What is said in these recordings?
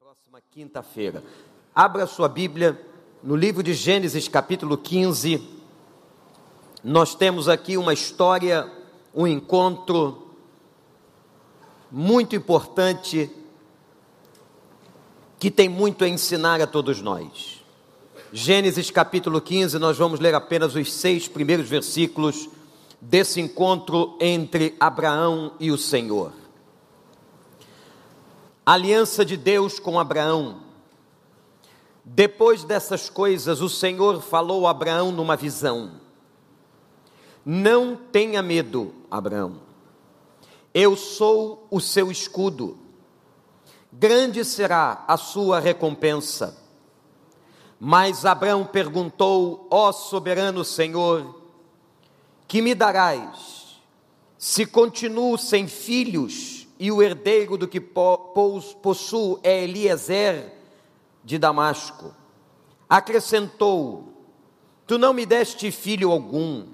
próxima quinta-feira. Abra sua Bíblia no livro de Gênesis, capítulo 15. Nós temos aqui uma história, um encontro muito importante que tem muito a ensinar a todos nós. Gênesis capítulo 15, nós vamos ler apenas os seis primeiros versículos desse encontro entre Abraão e o Senhor aliança de Deus com Abraão. Depois dessas coisas, o Senhor falou a Abraão numa visão: Não tenha medo, Abraão. Eu sou o seu escudo. Grande será a sua recompensa. Mas Abraão perguntou: Ó soberano Senhor, que me darás se continuo sem filhos? E o herdeiro do que possuo é Eliezer de Damasco. Acrescentou: Tu não me deste filho algum,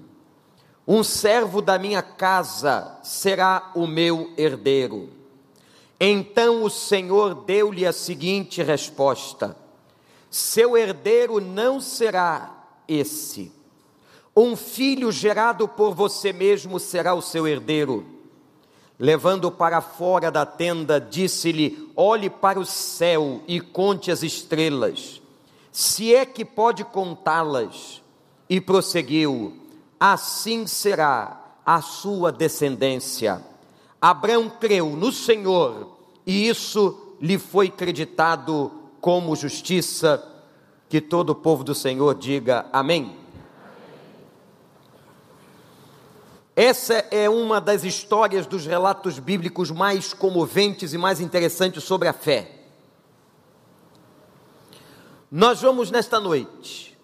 um servo da minha casa será o meu herdeiro. Então o Senhor deu-lhe a seguinte resposta: Seu herdeiro não será esse. Um filho gerado por você mesmo será o seu herdeiro Levando para fora da tenda, disse-lhe: Olhe para o céu e conte as estrelas, se é que pode contá-las. E prosseguiu: Assim será a sua descendência. Abraão creu no Senhor, e isso lhe foi creditado como justiça. Que todo o povo do Senhor diga amém. Essa é uma das histórias dos relatos bíblicos mais comoventes e mais interessantes sobre a fé. Nós vamos nesta noite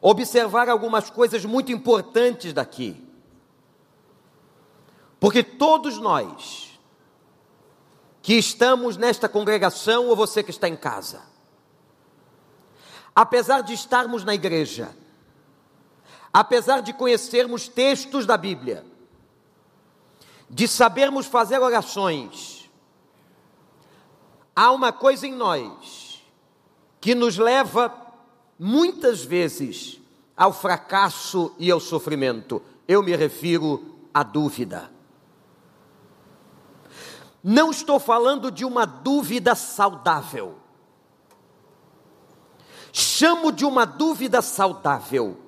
observar algumas coisas muito importantes daqui. Porque todos nós que estamos nesta congregação ou você que está em casa, apesar de estarmos na igreja, apesar de conhecermos textos da Bíblia, de sabermos fazer orações, há uma coisa em nós que nos leva muitas vezes ao fracasso e ao sofrimento. Eu me refiro à dúvida. Não estou falando de uma dúvida saudável. Chamo de uma dúvida saudável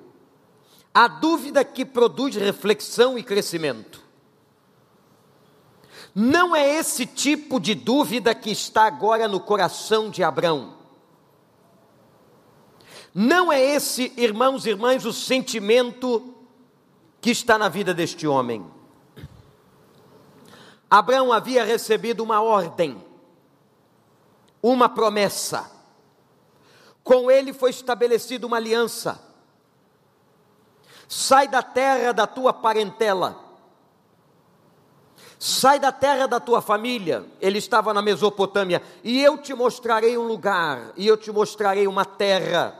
a dúvida que produz reflexão e crescimento. Não é esse tipo de dúvida que está agora no coração de Abraão. Não é esse, irmãos e irmãs, o sentimento que está na vida deste homem. Abraão havia recebido uma ordem, uma promessa. Com ele foi estabelecida uma aliança sai da terra da tua parentela, sai da terra da tua família. Ele estava na Mesopotâmia, e eu te mostrarei um lugar, e eu te mostrarei uma terra,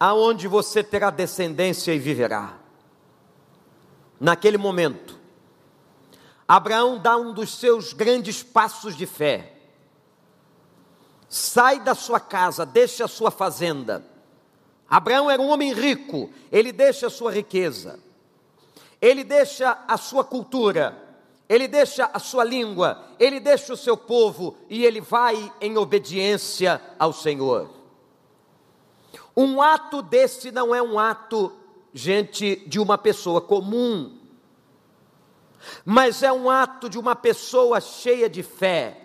aonde você terá descendência e viverá. Naquele momento, Abraão dá um dos seus grandes passos de fé. Sai da sua casa, deixa a sua fazenda Abraão era um homem rico, ele deixa a sua riqueza, ele deixa a sua cultura, ele deixa a sua língua, ele deixa o seu povo e ele vai em obediência ao Senhor. Um ato desse não é um ato, gente, de uma pessoa comum, mas é um ato de uma pessoa cheia de fé.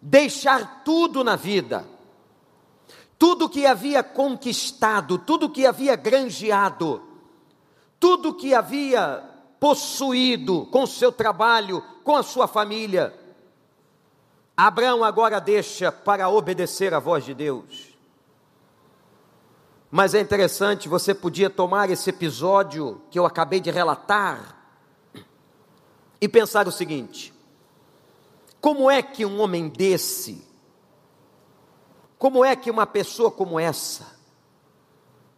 Deixar tudo na vida tudo que havia conquistado, tudo que havia granjeado, tudo que havia possuído com seu trabalho, com a sua família, Abraão agora deixa para obedecer à voz de Deus. Mas é interessante, você podia tomar esse episódio que eu acabei de relatar e pensar o seguinte: como é que um homem desse, como é que uma pessoa como essa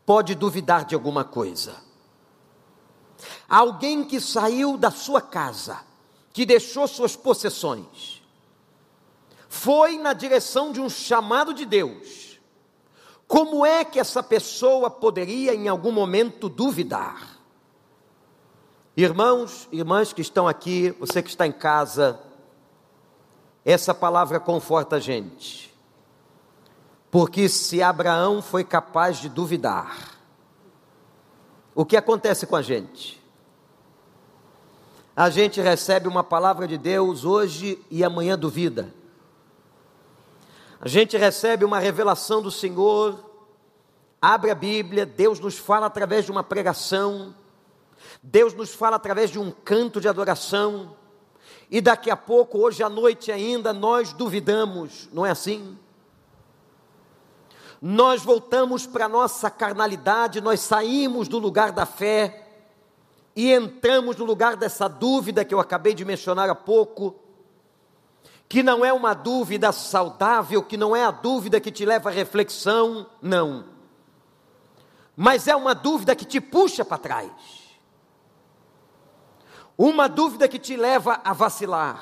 pode duvidar de alguma coisa? Alguém que saiu da sua casa, que deixou suas possessões, foi na direção de um chamado de Deus, como é que essa pessoa poderia em algum momento duvidar? Irmãos, irmãs que estão aqui, você que está em casa, essa palavra conforta a gente. Porque se Abraão foi capaz de duvidar, o que acontece com a gente? A gente recebe uma palavra de Deus hoje e amanhã duvida. A gente recebe uma revelação do Senhor, abre a Bíblia, Deus nos fala através de uma pregação, Deus nos fala através de um canto de adoração, e daqui a pouco, hoje à noite ainda, nós duvidamos, não é assim? Nós voltamos para a nossa carnalidade, nós saímos do lugar da fé e entramos no lugar dessa dúvida que eu acabei de mencionar há pouco, que não é uma dúvida saudável, que não é a dúvida que te leva à reflexão, não, mas é uma dúvida que te puxa para trás. Uma dúvida que te leva a vacilar,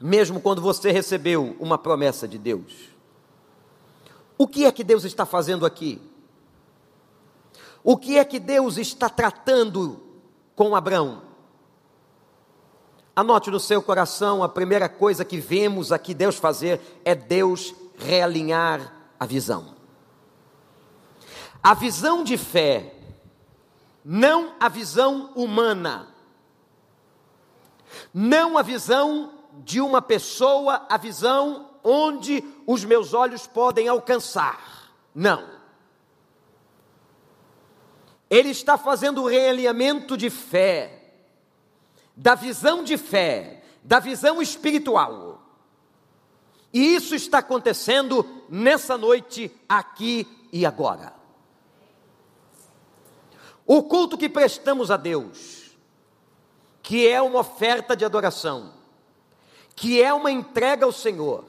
mesmo quando você recebeu uma promessa de Deus. O que é que Deus está fazendo aqui? O que é que Deus está tratando com Abraão? Anote no seu coração, a primeira coisa que vemos aqui Deus fazer é Deus realinhar a visão. A visão de fé não a visão humana, não a visão de uma pessoa, a visão onde os meus olhos podem alcançar. Não. Ele está fazendo o realinhamento de fé, da visão de fé, da visão espiritual. E isso está acontecendo nessa noite, aqui e agora. O culto que prestamos a Deus, que é uma oferta de adoração, que é uma entrega ao Senhor,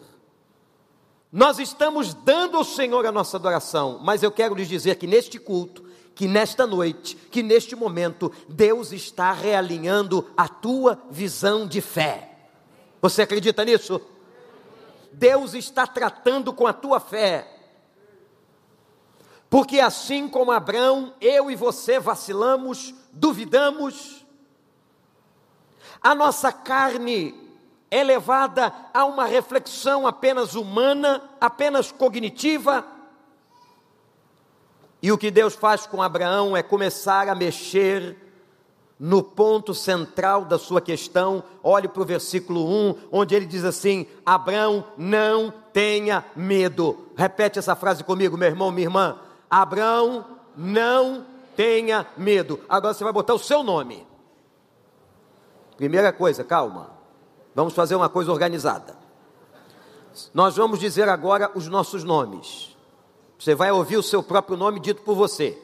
nós estamos dando ao Senhor a nossa adoração, mas eu quero lhes dizer que neste culto, que nesta noite, que neste momento, Deus está realinhando a tua visão de fé. Você acredita nisso? Deus está tratando com a tua fé. Porque assim como Abraão, eu e você vacilamos, duvidamos, a nossa carne é levada a uma reflexão apenas humana, apenas cognitiva. E o que Deus faz com Abraão é começar a mexer no ponto central da sua questão. Olhe para o versículo 1, onde ele diz assim: Abraão, não tenha medo. Repete essa frase comigo, meu irmão, minha irmã. Abraão, não tenha medo. Agora você vai botar o seu nome. Primeira coisa, calma. Vamos fazer uma coisa organizada. Nós vamos dizer agora os nossos nomes. Você vai ouvir o seu próprio nome dito por você.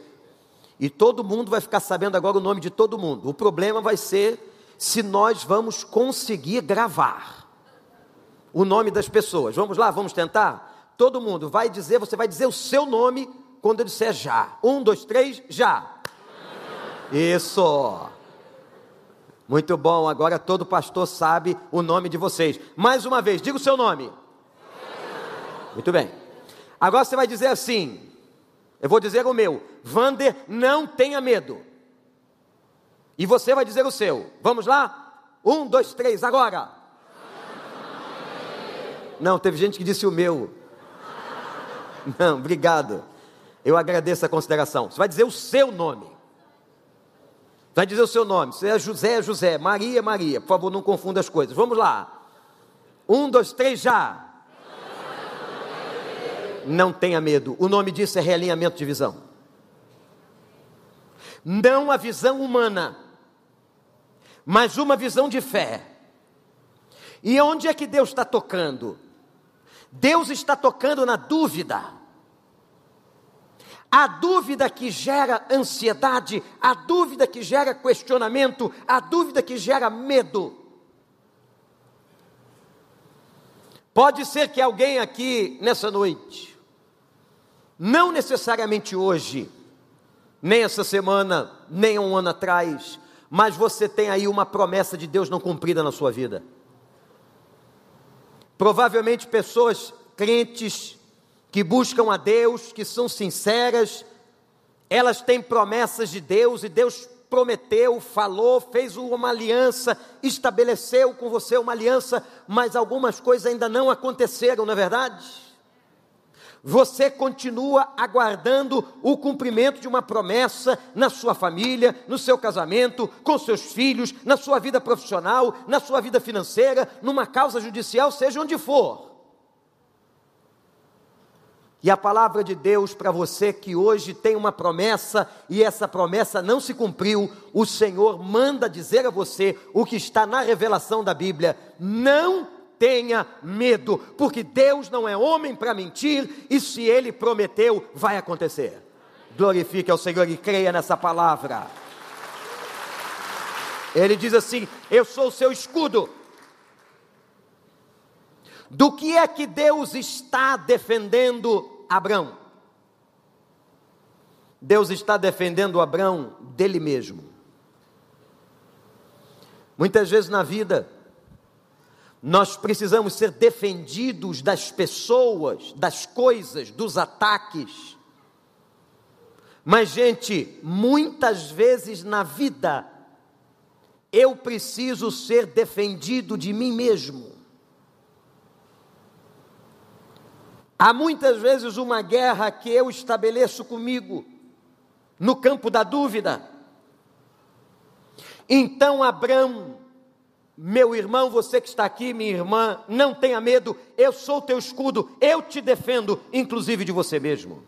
E todo mundo vai ficar sabendo agora o nome de todo mundo. O problema vai ser se nós vamos conseguir gravar o nome das pessoas. Vamos lá, vamos tentar? Todo mundo vai dizer, você vai dizer o seu nome quando eu disser já. Um, dois, três, já. Isso. Muito bom, agora todo pastor sabe o nome de vocês. Mais uma vez, diga o seu nome. Muito bem. Agora você vai dizer assim: eu vou dizer o meu, Vander, não tenha medo. E você vai dizer o seu. Vamos lá? Um, dois, três, agora. Não, teve gente que disse o meu. Não, obrigado. Eu agradeço a consideração. Você vai dizer o seu nome. Vai dizer o seu nome. Se é José, é José. Maria, Maria. Por favor, não confunda as coisas. Vamos lá. Um, dois, três, já. Não tenha medo. O nome disso é realinhamento de visão. Não a visão humana, mas uma visão de fé. E onde é que Deus está tocando? Deus está tocando na dúvida. A dúvida que gera ansiedade, a dúvida que gera questionamento, a dúvida que gera medo. Pode ser que alguém aqui nessa noite, não necessariamente hoje, nem essa semana, nem um ano atrás, mas você tem aí uma promessa de Deus não cumprida na sua vida. Provavelmente pessoas crentes que buscam a Deus, que são sinceras, elas têm promessas de Deus e Deus prometeu, falou, fez uma aliança, estabeleceu com você uma aliança, mas algumas coisas ainda não aconteceram, não é verdade? Você continua aguardando o cumprimento de uma promessa na sua família, no seu casamento, com seus filhos, na sua vida profissional, na sua vida financeira, numa causa judicial, seja onde for. E a palavra de Deus para você que hoje tem uma promessa e essa promessa não se cumpriu, o Senhor manda dizer a você o que está na revelação da Bíblia: não tenha medo, porque Deus não é homem para mentir e se ele prometeu, vai acontecer. Glorifique ao Senhor e creia nessa palavra. Ele diz assim: Eu sou o seu escudo. Do que é que Deus está defendendo Abraão. Deus está defendendo Abraão dele mesmo. Muitas vezes na vida, nós precisamos ser defendidos das pessoas, das coisas, dos ataques. Mas, gente, muitas vezes na vida, eu preciso ser defendido de mim mesmo. Há muitas vezes uma guerra que eu estabeleço comigo, no campo da dúvida. Então, Abraão, meu irmão, você que está aqui, minha irmã, não tenha medo, eu sou teu escudo, eu te defendo, inclusive de você mesmo.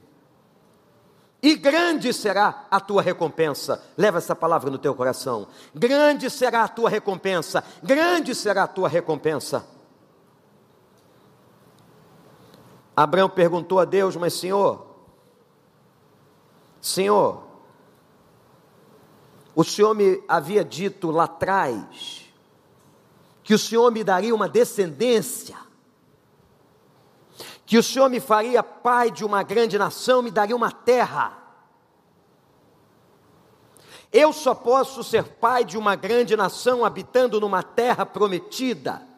E grande será a tua recompensa. Leva essa palavra no teu coração. Grande será a tua recompensa. Grande será a tua recompensa. Abraão perguntou a Deus: Mas Senhor, Senhor, o Senhor me havia dito lá atrás que o Senhor me daria uma descendência, que o Senhor me faria pai de uma grande nação, me daria uma terra. Eu só posso ser pai de uma grande nação habitando numa terra prometida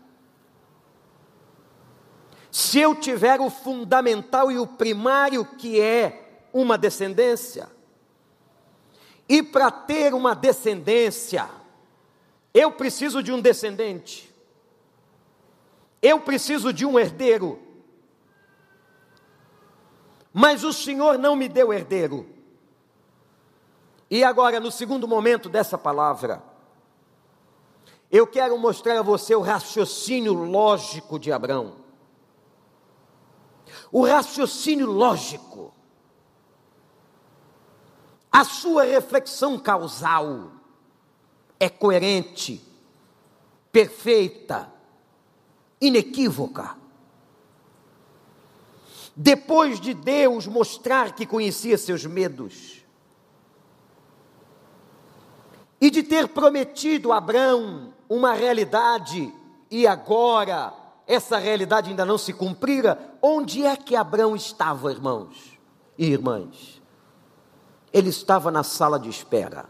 se eu tiver o fundamental e o primário que é uma descendência, e para ter uma descendência, eu preciso de um descendente, eu preciso de um herdeiro, mas o Senhor não me deu herdeiro. E agora, no segundo momento dessa palavra, eu quero mostrar a você o raciocínio lógico de Abraão o raciocínio lógico, a sua reflexão causal é coerente, perfeita, inequívoca. Depois de Deus mostrar que conhecia seus medos, e de ter prometido a Abraão uma realidade, e agora essa realidade ainda não se cumprira, onde é que Abraão estava, irmãos e irmãs? Ele estava na sala de espera.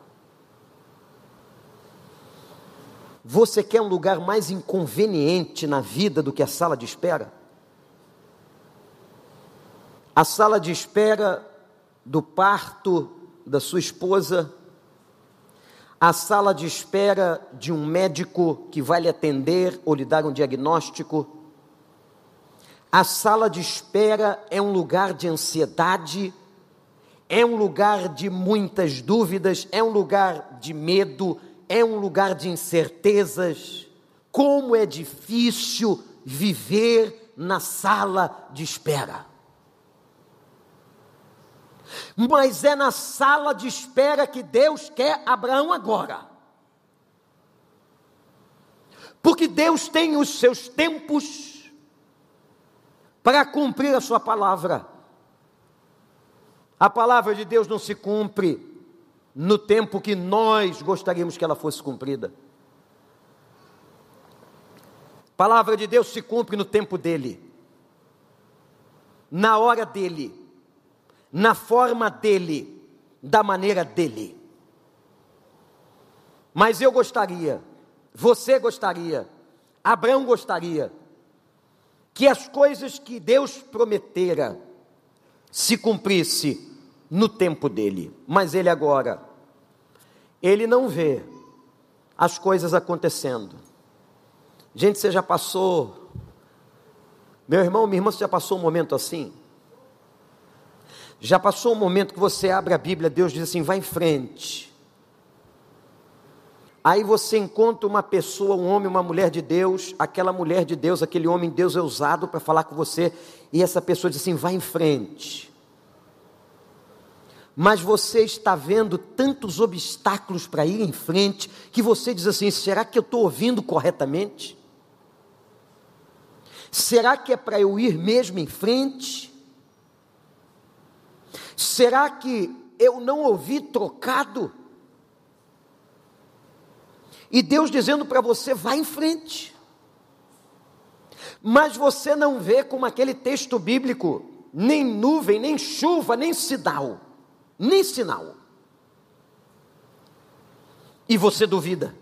Você quer um lugar mais inconveniente na vida do que a sala de espera? A sala de espera do parto da sua esposa, a sala de espera de um médico que vai lhe atender ou lhe dar um diagnóstico. A sala de espera é um lugar de ansiedade, é um lugar de muitas dúvidas, é um lugar de medo, é um lugar de incertezas. Como é difícil viver na sala de espera. Mas é na sala de espera que Deus quer Abraão agora. Porque Deus tem os seus tempos para cumprir a sua palavra. A palavra de Deus não se cumpre no tempo que nós gostaríamos que ela fosse cumprida. A palavra de Deus se cumpre no tempo dele, na hora dele na forma dele, da maneira dele. Mas eu gostaria, você gostaria, Abraão gostaria, que as coisas que Deus prometera se cumprisse no tempo dele. Mas ele agora, ele não vê as coisas acontecendo. Gente, você já passou, meu irmão, minha irmã, você já passou um momento assim? Já passou um momento que você abre a Bíblia, Deus diz assim: vai em frente. Aí você encontra uma pessoa, um homem, uma mulher de Deus, aquela mulher de Deus, aquele homem de Deus é usado para falar com você, e essa pessoa diz assim: vai em frente. Mas você está vendo tantos obstáculos para ir em frente, que você diz assim: será que eu estou ouvindo corretamente? Será que é para eu ir mesmo em frente? Será que eu não ouvi trocado? E Deus dizendo para você: vá em frente. Mas você não vê como aquele texto bíblico, nem nuvem, nem chuva, nem sinal, nem sinal. E você duvida.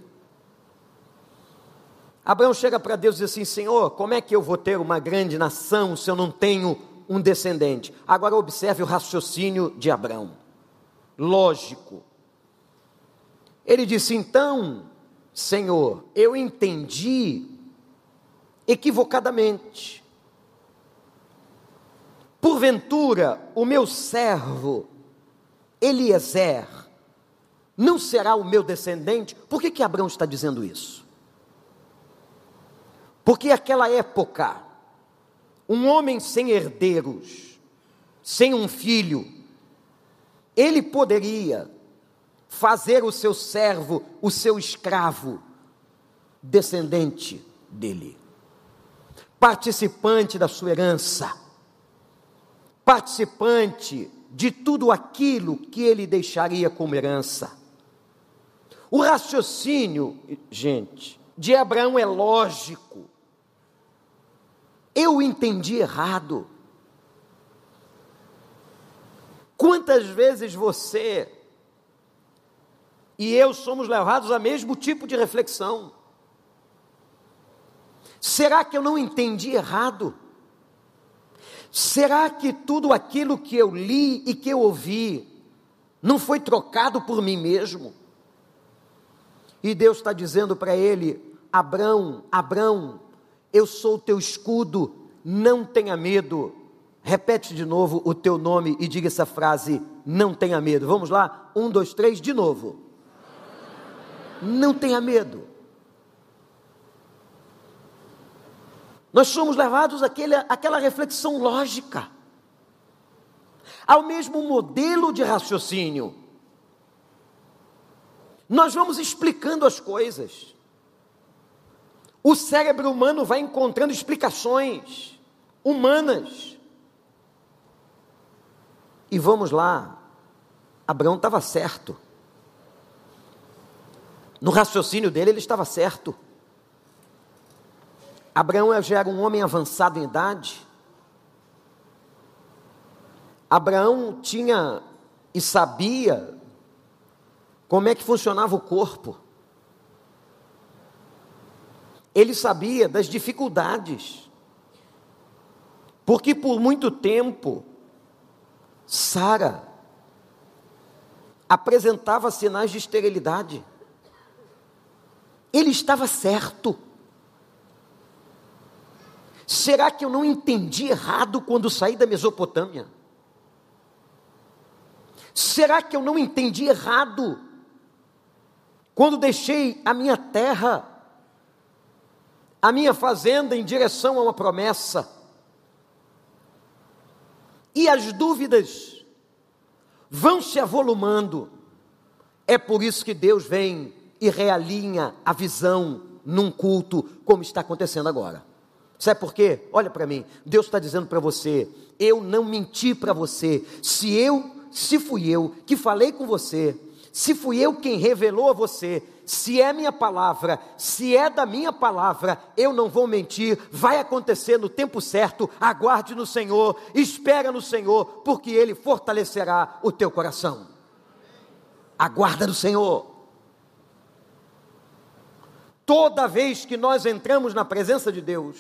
Abraão chega para Deus e diz assim: Senhor, como é que eu vou ter uma grande nação se eu não tenho um descendente. Agora observe o raciocínio de Abraão. Lógico. Ele disse: então, Senhor, eu entendi equivocadamente. Porventura, o meu servo Eliezer não será o meu descendente? Por que, que Abraão está dizendo isso? Porque aquela época, um homem sem herdeiros, sem um filho, ele poderia fazer o seu servo, o seu escravo, descendente dele, participante da sua herança, participante de tudo aquilo que ele deixaria como herança. O raciocínio, gente, de Abraão é lógico. Eu entendi errado. Quantas vezes você e eu somos levados a mesmo tipo de reflexão? Será que eu não entendi errado? Será que tudo aquilo que eu li e que eu ouvi não foi trocado por mim mesmo? E Deus está dizendo para ele: Abrão, Abrão, eu sou o teu escudo, não tenha medo. Repete de novo o teu nome e diga essa frase: não tenha medo. Vamos lá? Um, dois, três, de novo. Não tenha medo. Nós somos levados àquela reflexão lógica, ao mesmo modelo de raciocínio. Nós vamos explicando as coisas. O cérebro humano vai encontrando explicações humanas. E vamos lá, Abraão estava certo. No raciocínio dele, ele estava certo. Abraão já era um homem avançado em idade. Abraão tinha e sabia como é que funcionava o corpo. Ele sabia das dificuldades, porque por muito tempo, Sara apresentava sinais de esterilidade. Ele estava certo. Será que eu não entendi errado quando saí da Mesopotâmia? Será que eu não entendi errado quando deixei a minha terra a minha fazenda em direção a uma promessa. E as dúvidas vão se avolumando. É por isso que Deus vem e realinha a visão num culto, como está acontecendo agora. Sabe por quê? Olha para mim. Deus está dizendo para você: eu não menti para você. Se eu, se fui eu que falei com você, se fui eu quem revelou a você, se é minha palavra, se é da minha palavra, eu não vou mentir, vai acontecer no tempo certo, aguarde no Senhor, espera no Senhor, porque Ele fortalecerá o teu coração. Aguarda no Senhor. Toda vez que nós entramos na presença de Deus,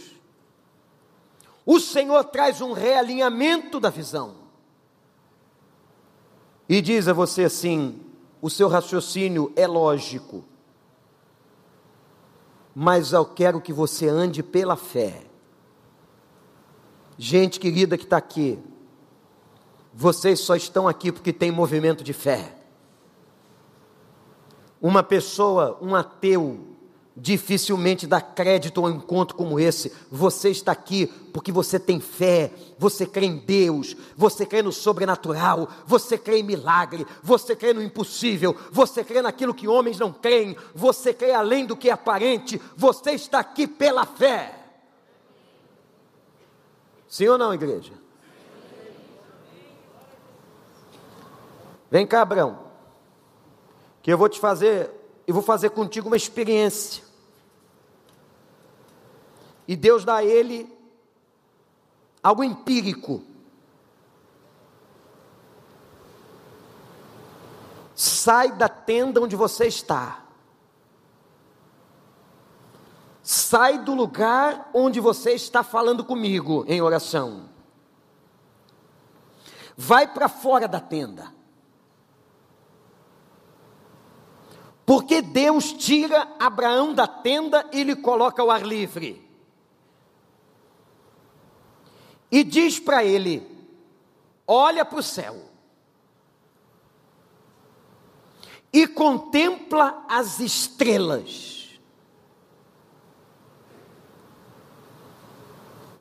o Senhor traz um realinhamento da visão. E diz a você assim: o seu raciocínio é lógico, mas eu quero que você ande pela fé. Gente querida que está aqui, vocês só estão aqui porque tem movimento de fé. Uma pessoa, um ateu, dificilmente dá crédito a um encontro como esse. Você está aqui porque você tem fé, você crê em Deus, você crê no sobrenatural, você crê em milagre, você crê no impossível, você crê naquilo que homens não creem, você crê além do que é aparente, você está aqui pela fé. Sim ou não, igreja? Vem cá, Abraão, que eu vou te fazer, eu vou fazer contigo uma experiência. E Deus dá a ele algo empírico. Sai da tenda onde você está. Sai do lugar onde você está falando comigo em oração. Vai para fora da tenda. Porque Deus tira Abraão da tenda e lhe coloca ao ar livre. E diz para ele: olha para o céu e contempla as estrelas.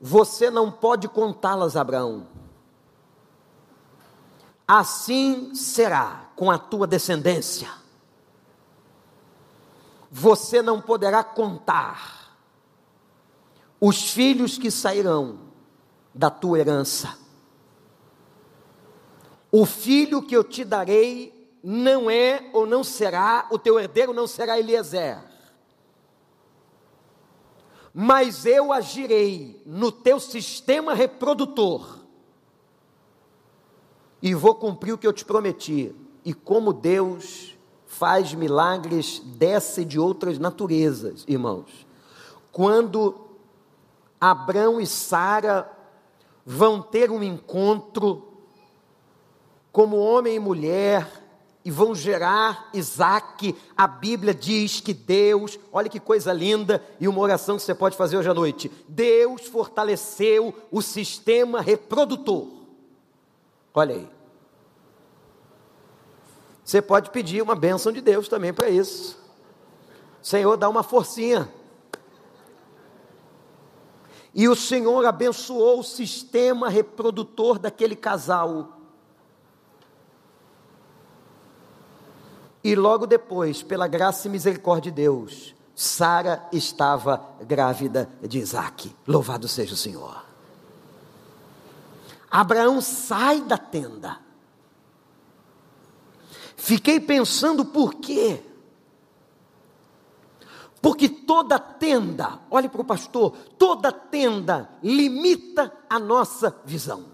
Você não pode contá-las, Abraão. Assim será com a tua descendência. Você não poderá contar os filhos que sairão da tua herança. O filho que eu te darei não é ou não será, o teu herdeiro não será Eliezer. Mas eu agirei no teu sistema reprodutor e vou cumprir o que eu te prometi. E como Deus faz milagres dessa e de outras naturezas, irmãos. Quando Abraão e Sara vão ter um encontro como homem e mulher e vão gerar Isaac. A Bíblia diz que Deus, olha que coisa linda, e uma oração que você pode fazer hoje à noite: Deus fortaleceu o sistema reprodutor. Olha aí. Você pode pedir uma bênção de Deus também para isso. Senhor, dá uma forcinha. E o Senhor abençoou o sistema reprodutor daquele casal. E logo depois, pela graça e misericórdia de Deus, Sara estava grávida de Isaac. Louvado seja o Senhor. Abraão sai da tenda. Fiquei pensando por quê? Porque toda tenda, olhe para o pastor, toda tenda limita a nossa visão.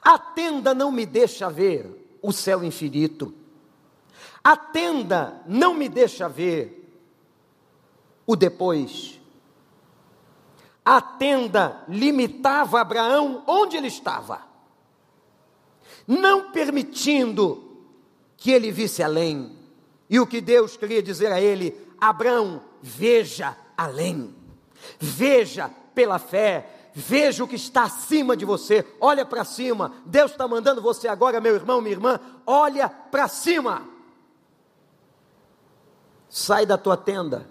A tenda não me deixa ver o céu infinito. A tenda não me deixa ver o depois. A tenda limitava Abraão onde ele estava, não permitindo que ele visse além. E o que Deus queria dizer a ele: Abraão, veja além, veja pela fé, veja o que está acima de você, olha para cima. Deus está mandando você agora, meu irmão, minha irmã, olha para cima. Sai da tua tenda,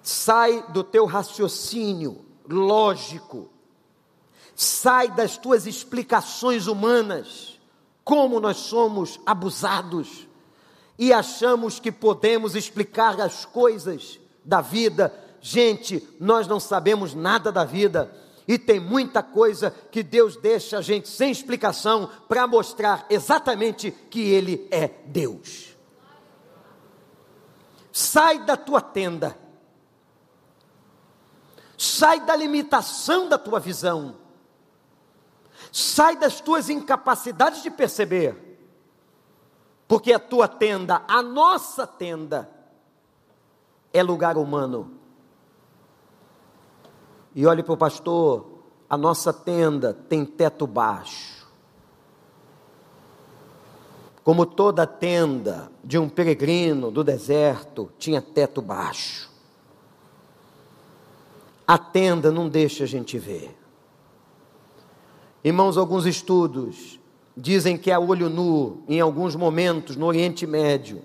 sai do teu raciocínio lógico, sai das tuas explicações humanas, como nós somos abusados e achamos que podemos explicar as coisas da vida. Gente, nós não sabemos nada da vida. E tem muita coisa que Deus deixa a gente sem explicação para mostrar exatamente que Ele é Deus. Sai da tua tenda, sai da limitação da tua visão, sai das tuas incapacidades de perceber porque a tua tenda, a nossa tenda, é lugar humano. e olhe para o pastor, a nossa tenda tem teto baixo. Como toda tenda de um peregrino do deserto tinha teto baixo. A tenda não deixa a gente ver. Irmãos, alguns estudos dizem que a olho nu, em alguns momentos no Oriente Médio,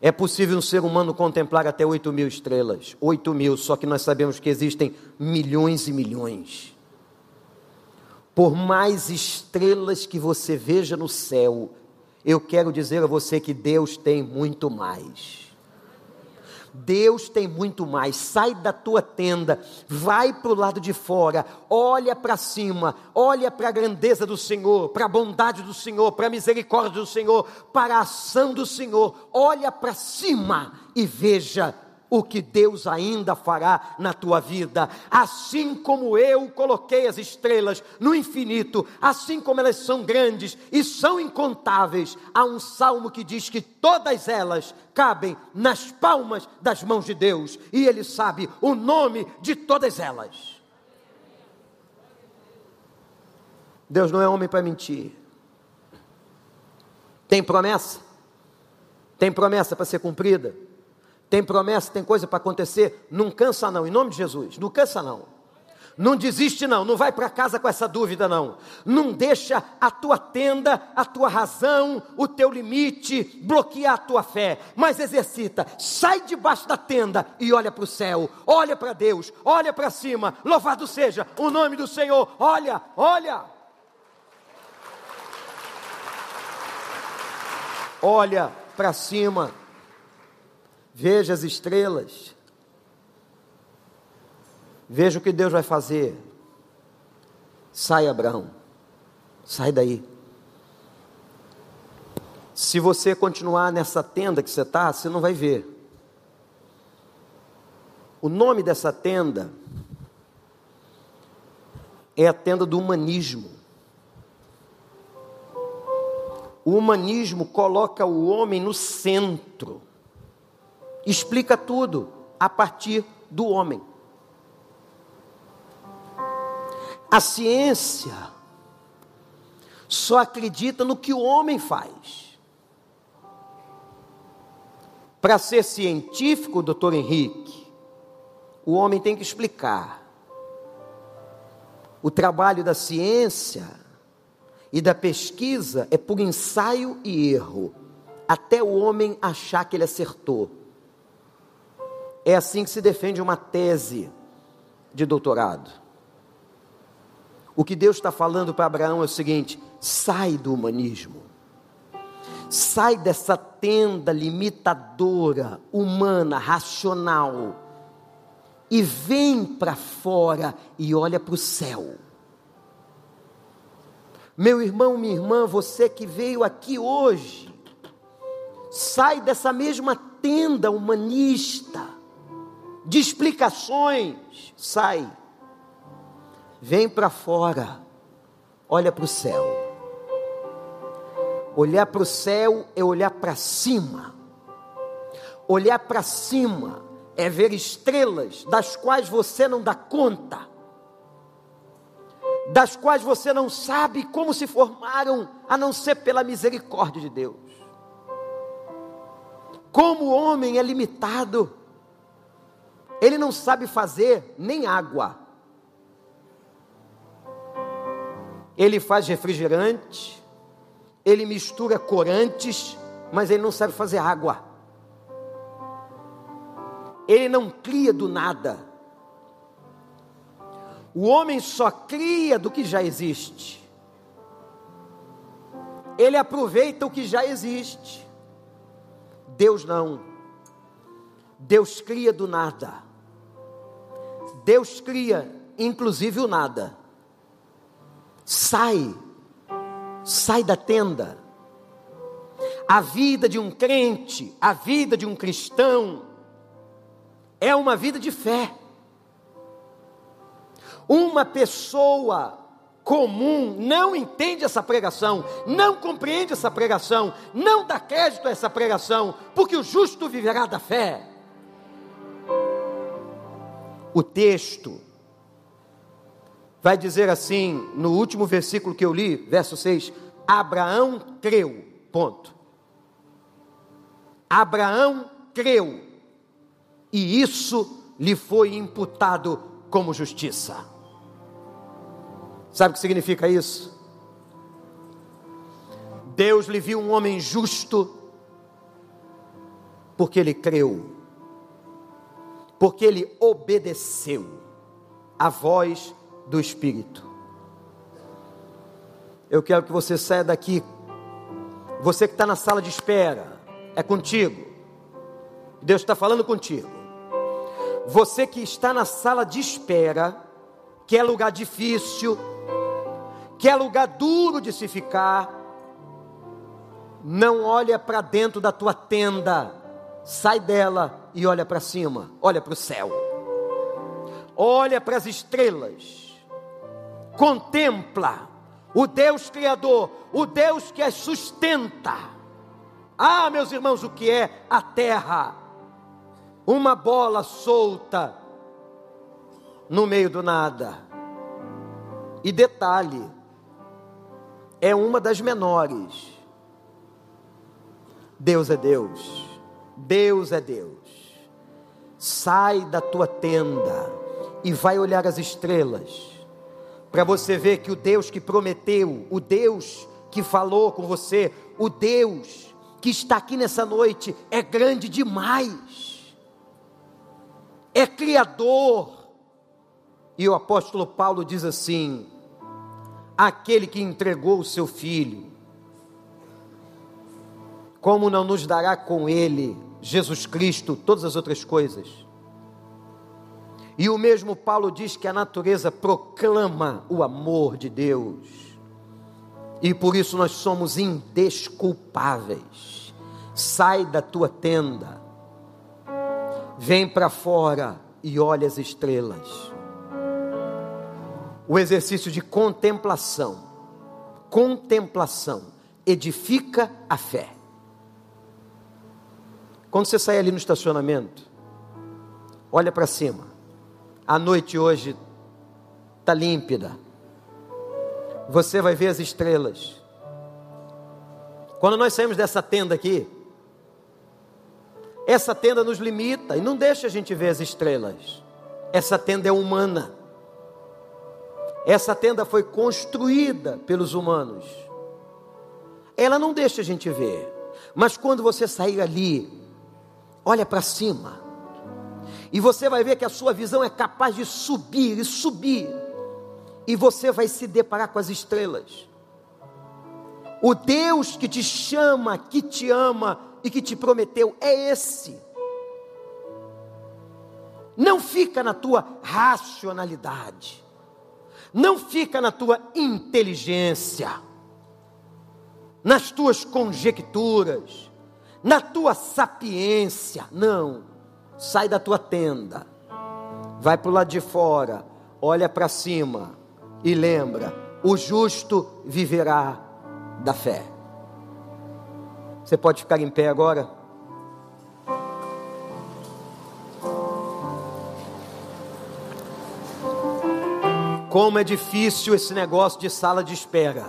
é possível um ser humano contemplar até 8 mil estrelas. 8 mil, só que nós sabemos que existem milhões e milhões. Por mais estrelas que você veja no céu, eu quero dizer a você que Deus tem muito mais. Deus tem muito mais. Sai da tua tenda, vai para o lado de fora, olha para cima, olha para a grandeza do Senhor, para a bondade do Senhor, para a misericórdia do Senhor, para a ação do Senhor. Olha para cima e veja o que Deus ainda fará na tua vida. Assim como eu coloquei as estrelas no infinito, assim como elas são grandes e são incontáveis, há um salmo que diz que todas elas cabem nas palmas das mãos de Deus e Ele sabe o nome de todas elas. Deus não é homem para mentir. Tem promessa? Tem promessa para ser cumprida? Tem promessa, tem coisa para acontecer, não cansa não, em nome de Jesus, não cansa não. Não desiste não, não vai para casa com essa dúvida não. Não deixa a tua tenda, a tua razão, o teu limite bloquear a tua fé, mas exercita. Sai debaixo da tenda e olha para o céu, olha para Deus, olha para cima. Louvado seja o nome do Senhor. Olha, olha. Olha para cima Veja as estrelas. Veja o que Deus vai fazer. Sai, Abraão. Sai daí. Se você continuar nessa tenda que você está, você não vai ver. O nome dessa tenda é a tenda do humanismo. O humanismo coloca o homem no centro explica tudo a partir do homem. A ciência só acredita no que o homem faz. Para ser científico, doutor Henrique, o homem tem que explicar. O trabalho da ciência e da pesquisa é por ensaio e erro, até o homem achar que ele acertou. É assim que se defende uma tese de doutorado. O que Deus está falando para Abraão é o seguinte: sai do humanismo, sai dessa tenda limitadora, humana, racional, e vem para fora e olha para o céu. Meu irmão, minha irmã, você que veio aqui hoje, sai dessa mesma tenda humanista de explicações, sai, vem para fora, olha para o céu. Olhar para o céu é olhar para cima. Olhar para cima é ver estrelas das quais você não dá conta, das quais você não sabe como se formaram, a não ser pela misericórdia de Deus. Como o homem é limitado, ele não sabe fazer nem água. Ele faz refrigerante, ele mistura corantes, mas ele não sabe fazer água. Ele não cria do nada. O homem só cria do que já existe. Ele aproveita o que já existe. Deus não. Deus cria do nada. Deus cria, inclusive o nada. Sai, sai da tenda. A vida de um crente, a vida de um cristão, é uma vida de fé. Uma pessoa comum não entende essa pregação, não compreende essa pregação, não dá crédito a essa pregação, porque o justo viverá da fé. O texto vai dizer assim, no último versículo que eu li, verso 6: Abraão creu. Ponto. Abraão creu, e isso lhe foi imputado como justiça. Sabe o que significa isso? Deus lhe viu um homem justo, porque ele creu, porque ele obedeceu a voz do Espírito. Eu quero que você saia daqui, você que está na sala de espera, é contigo, Deus está falando contigo. Você que está na sala de espera, que é lugar difícil, que é lugar duro de se ficar, não olha para dentro da tua tenda, sai dela e olha para cima, olha para o céu, olha para as estrelas, contempla o Deus Criador, o Deus que as sustenta. Ah, meus irmãos, o que é a terra? Uma bola solta no meio do nada. E detalhe, é uma das menores. Deus é Deus. Deus é Deus. Sai da tua tenda e vai olhar as estrelas, para você ver que o Deus que prometeu, o Deus que falou com você, o Deus que está aqui nessa noite é grande demais, é Criador. E o apóstolo Paulo diz assim: aquele que entregou o seu filho, como não nos dará com ele, Jesus Cristo, todas as outras coisas? E o mesmo Paulo diz que a natureza proclama o amor de Deus, e por isso nós somos indesculpáveis. Sai da tua tenda, vem para fora e olha as estrelas o exercício de contemplação. Contemplação edifica a fé. Quando você sai ali no estacionamento, olha para cima. A noite hoje está límpida. Você vai ver as estrelas. Quando nós saímos dessa tenda aqui, essa tenda nos limita e não deixa a gente ver as estrelas. Essa tenda é humana. Essa tenda foi construída pelos humanos. Ela não deixa a gente ver. Mas quando você sair ali, olha para cima. E você vai ver que a sua visão é capaz de subir e subir. E você vai se deparar com as estrelas. O Deus que te chama, que te ama e que te prometeu é esse. Não fica na tua racionalidade não fica na tua inteligência, nas tuas conjecturas, na tua sapiência. Não. Sai da tua tenda, vai para o lado de fora, olha para cima e lembra: o justo viverá da fé. Você pode ficar em pé agora? Como é difícil esse negócio de sala de espera.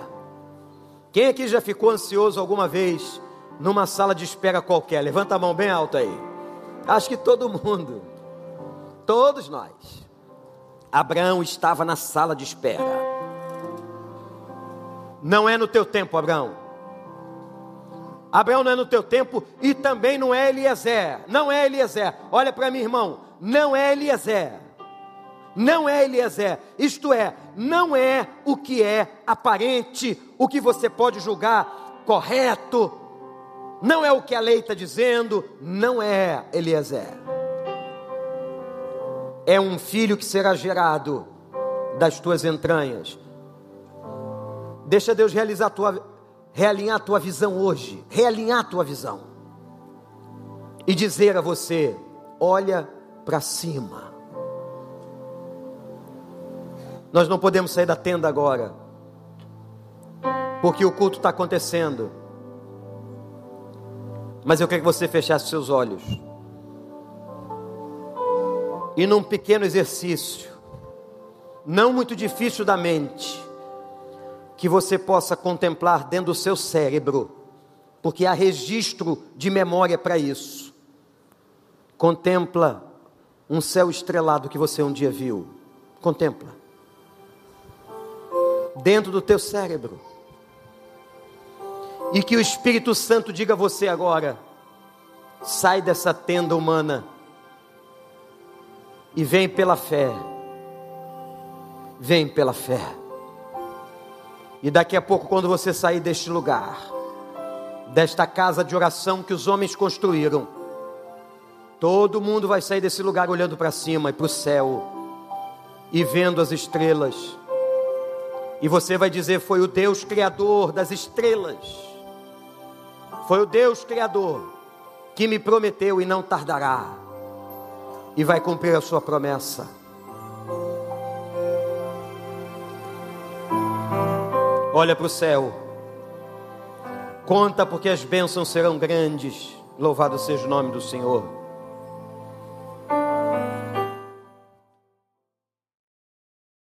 Quem aqui já ficou ansioso alguma vez numa sala de espera qualquer? Levanta a mão bem alta aí. Acho que todo mundo. Todos nós. Abraão estava na sala de espera. Não é no teu tempo, Abraão. Abraão não é no teu tempo e também não é Eliezer. Não é Eliezer. Olha para mim, irmão. Não é Eliezer não é Eliezer, isto é, não é o que é aparente, o que você pode julgar correto, não é o que a lei está dizendo, não é Eliezer. É um filho que será gerado das tuas entranhas. Deixa Deus realizar tua, realinhar a tua visão hoje, realinhar a tua visão. E dizer a você: olha para cima nós não podemos sair da tenda agora, porque o culto está acontecendo. Mas eu quero que você fechasse seus olhos. E num pequeno exercício, não muito difícil da mente, que você possa contemplar dentro do seu cérebro, porque há registro de memória para isso. Contempla um céu estrelado que você um dia viu. Contempla. Dentro do teu cérebro. E que o Espírito Santo diga a você agora: sai dessa tenda humana e vem pela fé. Vem pela fé. E daqui a pouco, quando você sair deste lugar, desta casa de oração que os homens construíram, todo mundo vai sair desse lugar olhando para cima e para o céu e vendo as estrelas. E você vai dizer: Foi o Deus Criador das estrelas, foi o Deus Criador que me prometeu e não tardará, e vai cumprir a sua promessa. Olha para o céu, conta porque as bênçãos serão grandes. Louvado seja o nome do Senhor.